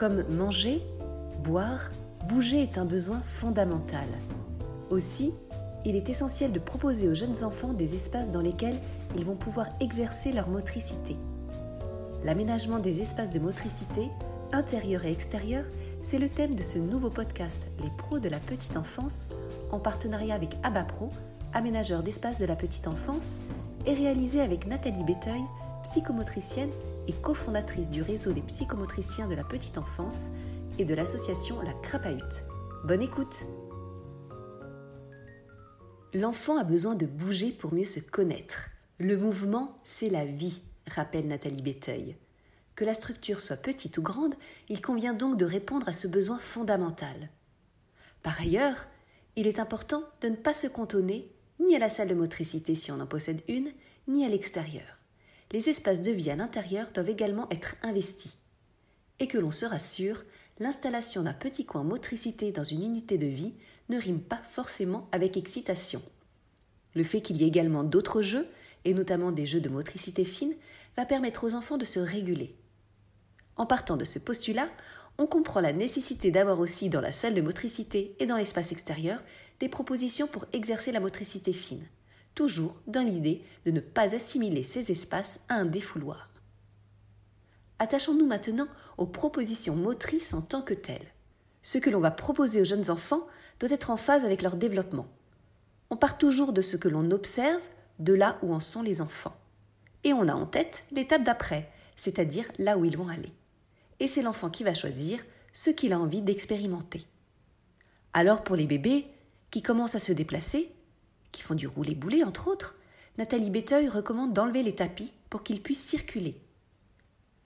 Comme manger, boire, bouger est un besoin fondamental. Aussi, il est essentiel de proposer aux jeunes enfants des espaces dans lesquels ils vont pouvoir exercer leur motricité. L'aménagement des espaces de motricité, intérieur et extérieur, c'est le thème de ce nouveau podcast Les pros de la petite enfance, en partenariat avec ABAPRO, aménageur d'espaces de la petite enfance, et réalisé avec Nathalie Béteuil, psychomotricienne et cofondatrice du réseau des psychomotriciens de la petite enfance et de l'association La Crapahute. Bonne écoute L'enfant a besoin de bouger pour mieux se connaître. Le mouvement, c'est la vie, rappelle Nathalie Béteuil. Que la structure soit petite ou grande, il convient donc de répondre à ce besoin fondamental. Par ailleurs, il est important de ne pas se cantonner ni à la salle de motricité si on en possède une, ni à l'extérieur. Les espaces de vie à l'intérieur doivent également être investis. Et que l'on se rassure, l'installation d'un petit coin motricité dans une unité de vie ne rime pas forcément avec excitation. Le fait qu'il y ait également d'autres jeux, et notamment des jeux de motricité fine, va permettre aux enfants de se réguler. En partant de ce postulat, on comprend la nécessité d'avoir aussi dans la salle de motricité et dans l'espace extérieur des propositions pour exercer la motricité fine, toujours dans l'idée de ne pas assimiler ces espaces à un défouloir. Attachons-nous maintenant aux propositions motrices en tant que telles. Ce que l'on va proposer aux jeunes enfants doit être en phase avec leur développement. On part toujours de ce que l'on observe, de là où en sont les enfants. Et on a en tête l'étape d'après, c'est-à-dire là où ils vont aller. Et c'est l'enfant qui va choisir ce qu'il a envie d'expérimenter. Alors pour les bébés, qui commencent à se déplacer, qui font du roulé-boulet entre autres, Nathalie Béteuil recommande d'enlever les tapis pour qu'ils puissent circuler.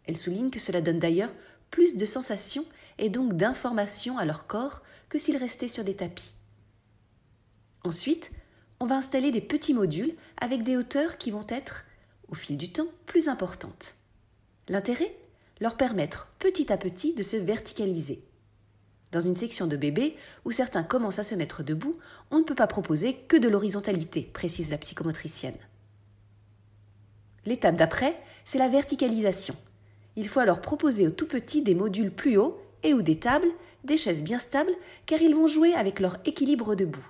Elle souligne que cela donne d'ailleurs plus de sensations et donc d'informations à leur corps que s'ils restaient sur des tapis. Ensuite, on va installer des petits modules avec des hauteurs qui vont être, au fil du temps, plus importantes. L'intérêt? Leur permettre petit à petit de se verticaliser. Dans une section de bébés, où certains commencent à se mettre debout, on ne peut pas proposer que de l'horizontalité, précise la psychomotricienne. L'étape d'après, c'est la verticalisation. Il faut alors proposer aux tout petits des modules plus hauts et ou des tables, des chaises bien stables, car ils vont jouer avec leur équilibre debout.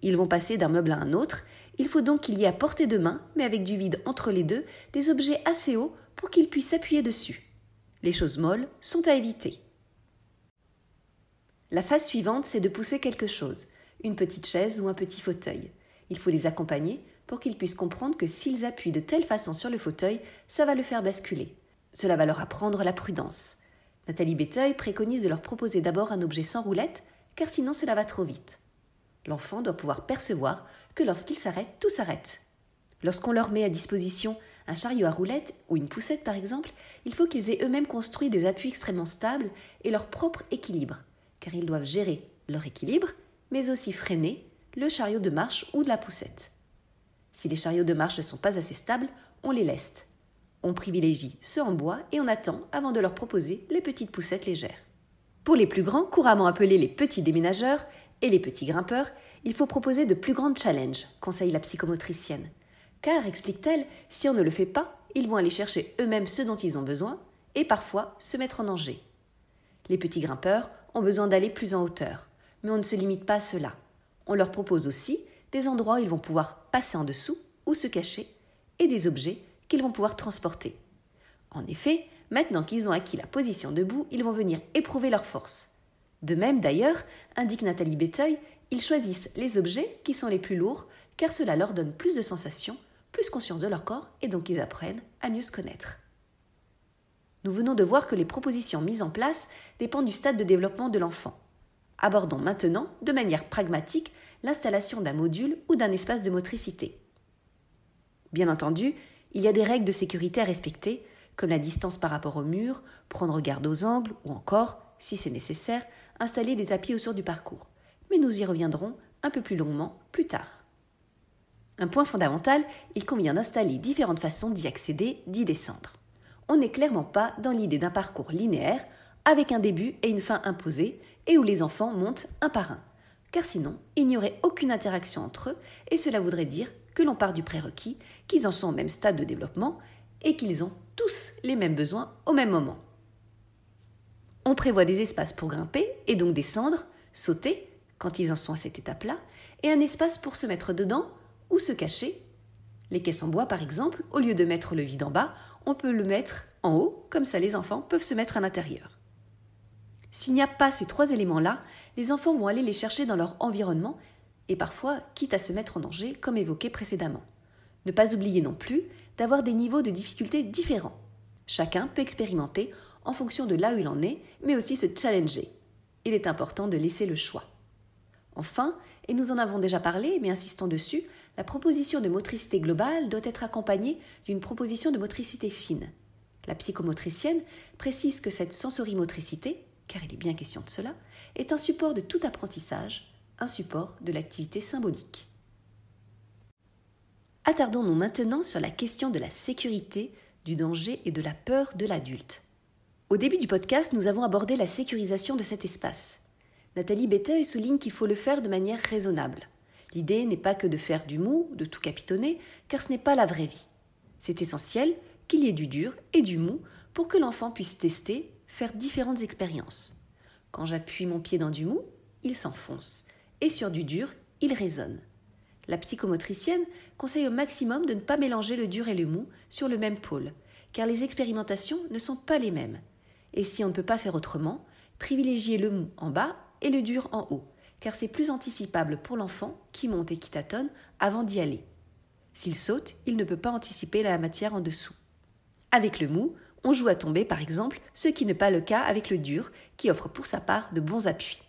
Ils vont passer d'un meuble à un autre, il faut donc qu'il y ait à portée de main, mais avec du vide entre les deux, des objets assez hauts pour qu'ils puissent s'appuyer dessus. Les choses molles sont à éviter. La phase suivante, c'est de pousser quelque chose, une petite chaise ou un petit fauteuil. Il faut les accompagner pour qu'ils puissent comprendre que s'ils appuient de telle façon sur le fauteuil, ça va le faire basculer. Cela va leur apprendre la prudence. Nathalie Béteuil préconise de leur proposer d'abord un objet sans roulette, car sinon cela va trop vite. L'enfant doit pouvoir percevoir que lorsqu'il s'arrête, tout s'arrête. Lorsqu'on leur met à disposition un chariot à roulettes ou une poussette par exemple, il faut qu'ils aient eux-mêmes construit des appuis extrêmement stables et leur propre équilibre car ils doivent gérer leur équilibre, mais aussi freiner le chariot de marche ou de la poussette. Si les chariots de marche ne sont pas assez stables, on les laisse. On privilégie ceux en bois et on attend avant de leur proposer les petites poussettes légères. Pour les plus grands, couramment appelés les petits déménageurs et les petits grimpeurs, il faut proposer de plus grands challenges, conseille la psychomotricienne. Car, explique-t-elle, si on ne le fait pas, ils vont aller chercher eux-mêmes ce dont ils ont besoin et parfois se mettre en danger. Les petits grimpeurs ont besoin d'aller plus en hauteur. Mais on ne se limite pas à cela. On leur propose aussi des endroits où ils vont pouvoir passer en dessous ou se cacher et des objets qu'ils vont pouvoir transporter. En effet, maintenant qu'ils ont acquis la position debout, ils vont venir éprouver leur force. De même d'ailleurs, indique Nathalie Béteuil, ils choisissent les objets qui sont les plus lourds car cela leur donne plus de sensations, plus conscience de leur corps et donc ils apprennent à mieux se connaître. Nous venons de voir que les propositions mises en place dépendent du stade de développement de l'enfant. Abordons maintenant, de manière pragmatique, l'installation d'un module ou d'un espace de motricité. Bien entendu, il y a des règles de sécurité à respecter, comme la distance par rapport au mur, prendre garde aux angles ou encore, si c'est nécessaire, installer des tapis autour du parcours. Mais nous y reviendrons un peu plus longuement plus tard. Un point fondamental, il convient d'installer différentes façons d'y accéder, d'y descendre on n'est clairement pas dans l'idée d'un parcours linéaire, avec un début et une fin imposés, et où les enfants montent un par un. Car sinon, il n'y aurait aucune interaction entre eux, et cela voudrait dire que l'on part du prérequis, qu'ils en sont au même stade de développement, et qu'ils ont tous les mêmes besoins au même moment. On prévoit des espaces pour grimper et donc descendre, sauter, quand ils en sont à cette étape-là, et un espace pour se mettre dedans ou se cacher. Les caisses en bois, par exemple, au lieu de mettre le vide en bas, on peut le mettre en haut, comme ça les enfants peuvent se mettre à l'intérieur. S'il n'y a pas ces trois éléments-là, les enfants vont aller les chercher dans leur environnement et parfois quitte à se mettre en danger, comme évoqué précédemment. Ne pas oublier non plus d'avoir des niveaux de difficulté différents. Chacun peut expérimenter en fonction de là où il en est, mais aussi se challenger. Il est important de laisser le choix. Enfin, et nous en avons déjà parlé, mais insistons dessus, la proposition de motricité globale doit être accompagnée d'une proposition de motricité fine. La psychomotricienne précise que cette sensorimotricité, car il est bien question de cela, est un support de tout apprentissage, un support de l'activité symbolique. Attardons-nous maintenant sur la question de la sécurité, du danger et de la peur de l'adulte. Au début du podcast, nous avons abordé la sécurisation de cet espace. Nathalie Betteuil souligne qu'il faut le faire de manière raisonnable. L'idée n'est pas que de faire du mou, de tout capitonner, car ce n'est pas la vraie vie. C'est essentiel qu'il y ait du dur et du mou pour que l'enfant puisse tester, faire différentes expériences. Quand j'appuie mon pied dans du mou, il s'enfonce, et sur du dur, il résonne. La psychomotricienne conseille au maximum de ne pas mélanger le dur et le mou sur le même pôle, car les expérimentations ne sont pas les mêmes. Et si on ne peut pas faire autrement, privilégier le mou en bas et le dur en haut, car c'est plus anticipable pour l'enfant qui monte et qui tâtonne avant d'y aller. S'il saute, il ne peut pas anticiper la matière en dessous. Avec le mou, on joue à tomber par exemple, ce qui n'est pas le cas avec le dur, qui offre pour sa part de bons appuis.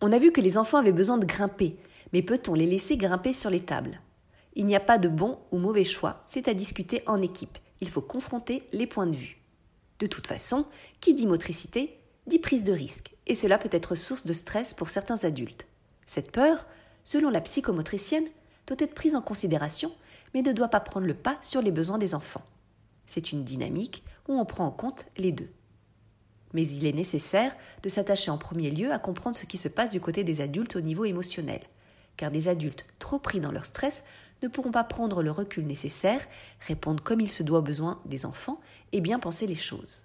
On a vu que les enfants avaient besoin de grimper, mais peut-on les laisser grimper sur les tables? Il n'y a pas de bon ou mauvais choix, c'est à discuter en équipe. Il faut confronter les points de vue. De toute façon, qui dit motricité dit prise de risque, et cela peut être source de stress pour certains adultes. Cette peur, selon la psychomotricienne, doit être prise en considération, mais ne doit pas prendre le pas sur les besoins des enfants. C'est une dynamique où on prend en compte les deux. Mais il est nécessaire de s'attacher en premier lieu à comprendre ce qui se passe du côté des adultes au niveau émotionnel, car des adultes trop pris dans leur stress ne pourront pas prendre le recul nécessaire, répondre comme il se doit aux besoins des enfants et bien penser les choses.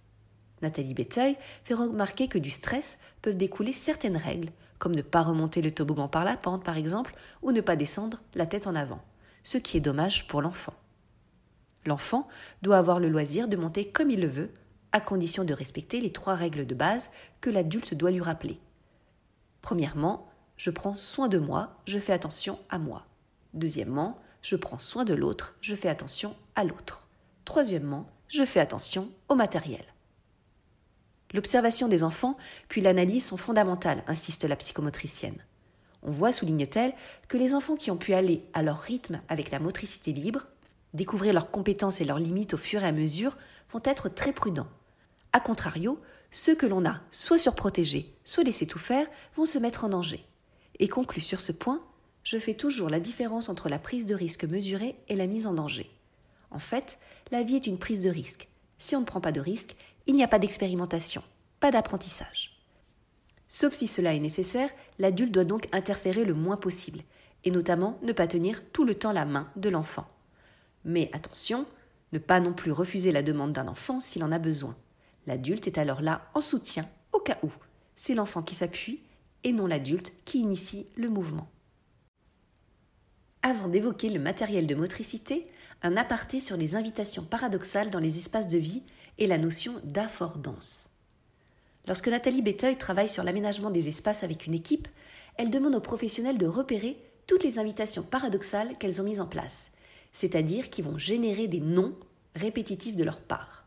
Nathalie Béteuil fait remarquer que du stress peuvent découler certaines règles, comme ne pas remonter le toboggan par la pente par exemple, ou ne pas descendre la tête en avant, ce qui est dommage pour l'enfant. L'enfant doit avoir le loisir de monter comme il le veut, à condition de respecter les trois règles de base que l'adulte doit lui rappeler. Premièrement, je prends soin de moi, je fais attention à moi. Deuxièmement, je prends soin de l'autre, je fais attention à l'autre. Troisièmement, je fais attention au matériel. L'observation des enfants puis l'analyse sont fondamentales, insiste la psychomotricienne. On voit, souligne-t-elle, que les enfants qui ont pu aller à leur rythme avec la motricité libre, découvrir leurs compétences et leurs limites au fur et à mesure, vont être très prudents. A contrario, ceux que l'on a soit surprotégés, soit laissés tout faire, vont se mettre en danger. Et conclut sur ce point, je fais toujours la différence entre la prise de risque mesurée et la mise en danger. En fait, la vie est une prise de risque. Si on ne prend pas de risque, il n'y a pas d'expérimentation, pas d'apprentissage. Sauf si cela est nécessaire, l'adulte doit donc interférer le moins possible, et notamment ne pas tenir tout le temps la main de l'enfant. Mais attention, ne pas non plus refuser la demande d'un enfant s'il en a besoin. L'adulte est alors là en soutien, au cas où. C'est l'enfant qui s'appuie et non l'adulte qui initie le mouvement. Avant d'évoquer le matériel de motricité, un aparté sur les invitations paradoxales dans les espaces de vie et la notion d'affordance. Lorsque Nathalie Betteuil travaille sur l'aménagement des espaces avec une équipe, elle demande aux professionnels de repérer toutes les invitations paradoxales qu'elles ont mises en place, c'est-à-dire qui vont générer des noms répétitifs de leur part.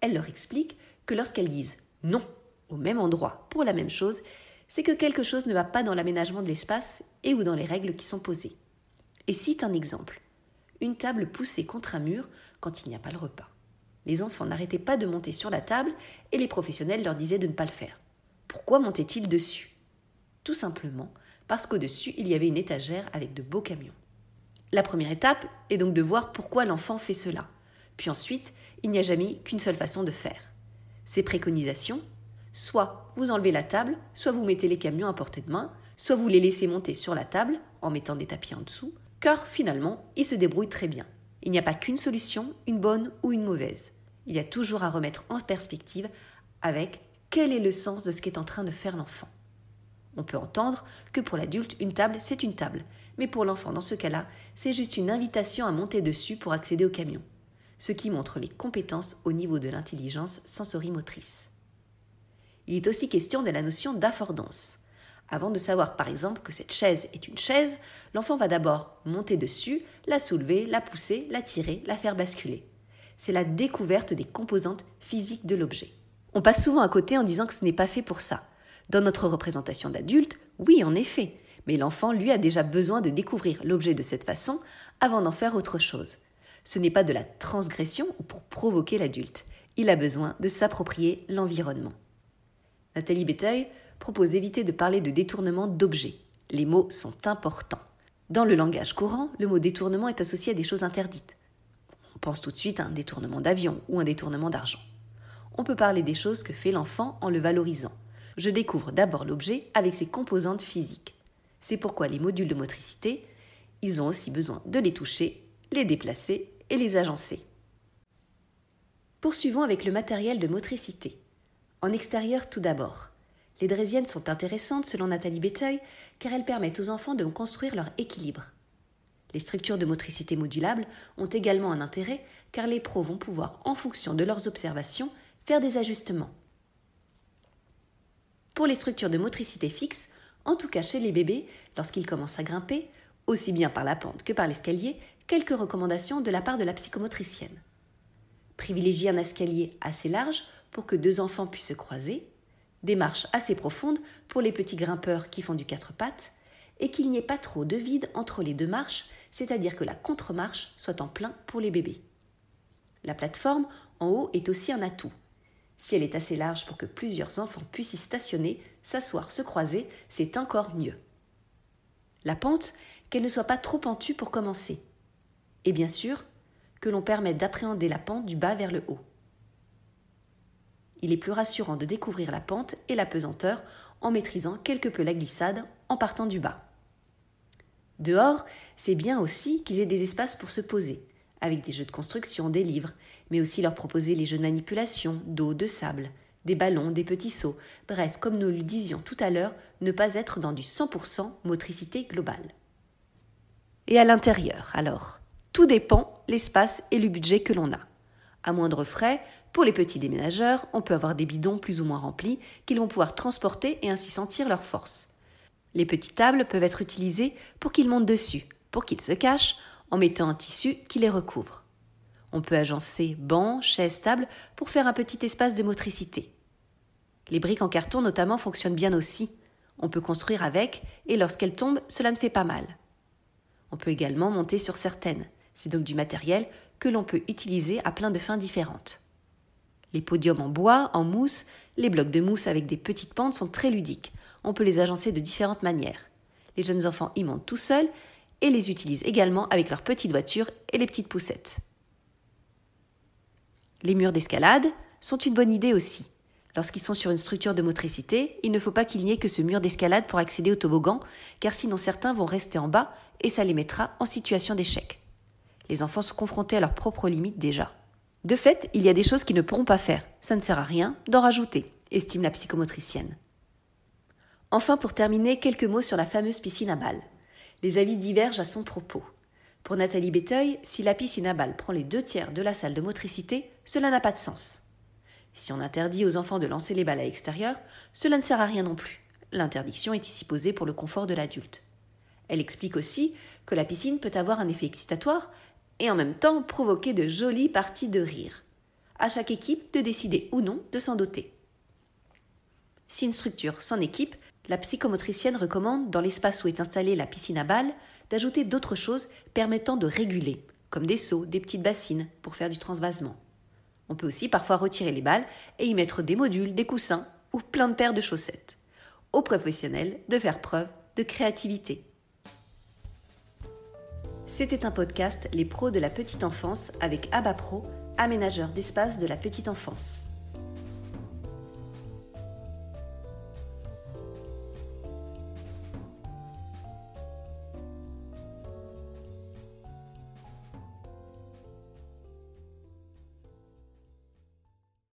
Elle leur explique que lorsqu'elles disent non au même endroit pour la même chose, c'est que quelque chose ne va pas dans l'aménagement de l'espace et ou dans les règles qui sont posées. Et cite un exemple. Une table poussée contre un mur quand il n'y a pas le repas. Les enfants n'arrêtaient pas de monter sur la table et les professionnels leur disaient de ne pas le faire. Pourquoi montaient-ils dessus? Tout simplement parce qu'au-dessus, il y avait une étagère avec de beaux camions. La première étape est donc de voir pourquoi l'enfant fait cela. Puis ensuite, il n'y a jamais qu'une seule façon de faire. Ces préconisations, soit vous enlevez la table, soit vous mettez les camions à portée de main, soit vous les laissez monter sur la table en mettant des tapis en dessous, car finalement, ils se débrouillent très bien. Il n'y a pas qu'une solution, une bonne ou une mauvaise. Il y a toujours à remettre en perspective avec quel est le sens de ce qu'est en train de faire l'enfant. On peut entendre que pour l'adulte, une table, c'est une table, mais pour l'enfant, dans ce cas-là, c'est juste une invitation à monter dessus pour accéder au camion, ce qui montre les compétences au niveau de l'intelligence sensorimotrice. Il est aussi question de la notion d'affordance. Avant de savoir par exemple que cette chaise est une chaise, l'enfant va d'abord monter dessus, la soulever, la pousser, la tirer, la faire basculer. C'est la découverte des composantes physiques de l'objet. On passe souvent à côté en disant que ce n'est pas fait pour ça. Dans notre représentation d'adulte, oui en effet, mais l'enfant lui a déjà besoin de découvrir l'objet de cette façon avant d'en faire autre chose. Ce n'est pas de la transgression pour provoquer l'adulte. Il a besoin de s'approprier l'environnement. Nathalie Béteuil propose d'éviter de parler de détournement d'objets. Les mots sont importants. Dans le langage courant, le mot détournement est associé à des choses interdites. Pense tout de suite à un détournement d'avion ou un détournement d'argent. On peut parler des choses que fait l'enfant en le valorisant. Je découvre d'abord l'objet avec ses composantes physiques. C'est pourquoi les modules de motricité, ils ont aussi besoin de les toucher, les déplacer et les agencer. Poursuivons avec le matériel de motricité. En extérieur tout d'abord. Les draisiennes sont intéressantes selon Nathalie Béteuil car elles permettent aux enfants de construire leur équilibre. Les structures de motricité modulables ont également un intérêt car les pros vont pouvoir, en fonction de leurs observations, faire des ajustements. Pour les structures de motricité fixe, en tout cas chez les bébés, lorsqu'ils commencent à grimper, aussi bien par la pente que par l'escalier, quelques recommandations de la part de la psychomotricienne. Privilégier un escalier assez large pour que deux enfants puissent se croiser, des marches assez profondes pour les petits grimpeurs qui font du quatre pattes, et qu'il n'y ait pas trop de vide entre les deux marches, c'est-à-dire que la contre-marche soit en plein pour les bébés. La plateforme en haut est aussi un atout. Si elle est assez large pour que plusieurs enfants puissent y stationner, s'asseoir, se croiser, c'est encore mieux. La pente, qu'elle ne soit pas trop pentue pour commencer. Et bien sûr, que l'on permette d'appréhender la pente du bas vers le haut il est plus rassurant de découvrir la pente et la pesanteur en maîtrisant quelque peu la glissade en partant du bas. Dehors, c'est bien aussi qu'ils aient des espaces pour se poser, avec des jeux de construction, des livres, mais aussi leur proposer les jeux de manipulation, d'eau, de sable, des ballons, des petits sauts, bref, comme nous le disions tout à l'heure, ne pas être dans du 100% motricité globale. Et à l'intérieur, alors Tout dépend l'espace et le budget que l'on a. À moindre frais, pour les petits déménageurs, on peut avoir des bidons plus ou moins remplis qu'ils vont pouvoir transporter et ainsi sentir leur force. Les petites tables peuvent être utilisées pour qu'ils montent dessus, pour qu'ils se cachent, en mettant un tissu qui les recouvre. On peut agencer bancs, chaises, tables pour faire un petit espace de motricité. Les briques en carton notamment fonctionnent bien aussi. On peut construire avec et lorsqu'elles tombent, cela ne fait pas mal. On peut également monter sur certaines. C'est donc du matériel que l'on peut utiliser à plein de fins différentes. Les podiums en bois, en mousse, les blocs de mousse avec des petites pentes sont très ludiques. On peut les agencer de différentes manières. Les jeunes enfants y montent tout seuls et les utilisent également avec leurs petites voitures et les petites poussettes. Les murs d'escalade sont une bonne idée aussi. Lorsqu'ils sont sur une structure de motricité, il ne faut pas qu'il n'y ait que ce mur d'escalade pour accéder au toboggan, car sinon certains vont rester en bas et ça les mettra en situation d'échec. Les enfants sont confrontés à leurs propres limites déjà. De fait, il y a des choses qu'ils ne pourront pas faire. Ça ne sert à rien d'en rajouter, estime la psychomotricienne. Enfin, pour terminer, quelques mots sur la fameuse piscine à balles. Les avis divergent à son propos. Pour Nathalie Béteuil, si la piscine à balles prend les deux tiers de la salle de motricité, cela n'a pas de sens. Si on interdit aux enfants de lancer les balles à l'extérieur, cela ne sert à rien non plus. L'interdiction est ici posée pour le confort de l'adulte. Elle explique aussi que la piscine peut avoir un effet excitatoire, et en même temps provoquer de jolies parties de rire. À chaque équipe de décider ou non de s'en doter. Si une structure s'en équipe, la psychomotricienne recommande, dans l'espace où est installée la piscine à balles, d'ajouter d'autres choses permettant de réguler, comme des seaux, des petites bassines, pour faire du transvasement. On peut aussi parfois retirer les balles et y mettre des modules, des coussins ou plein de paires de chaussettes. Aux professionnels de faire preuve de créativité. C'était un podcast Les pros de la petite enfance avec Abba Pro, aménageur d'espace de la petite enfance.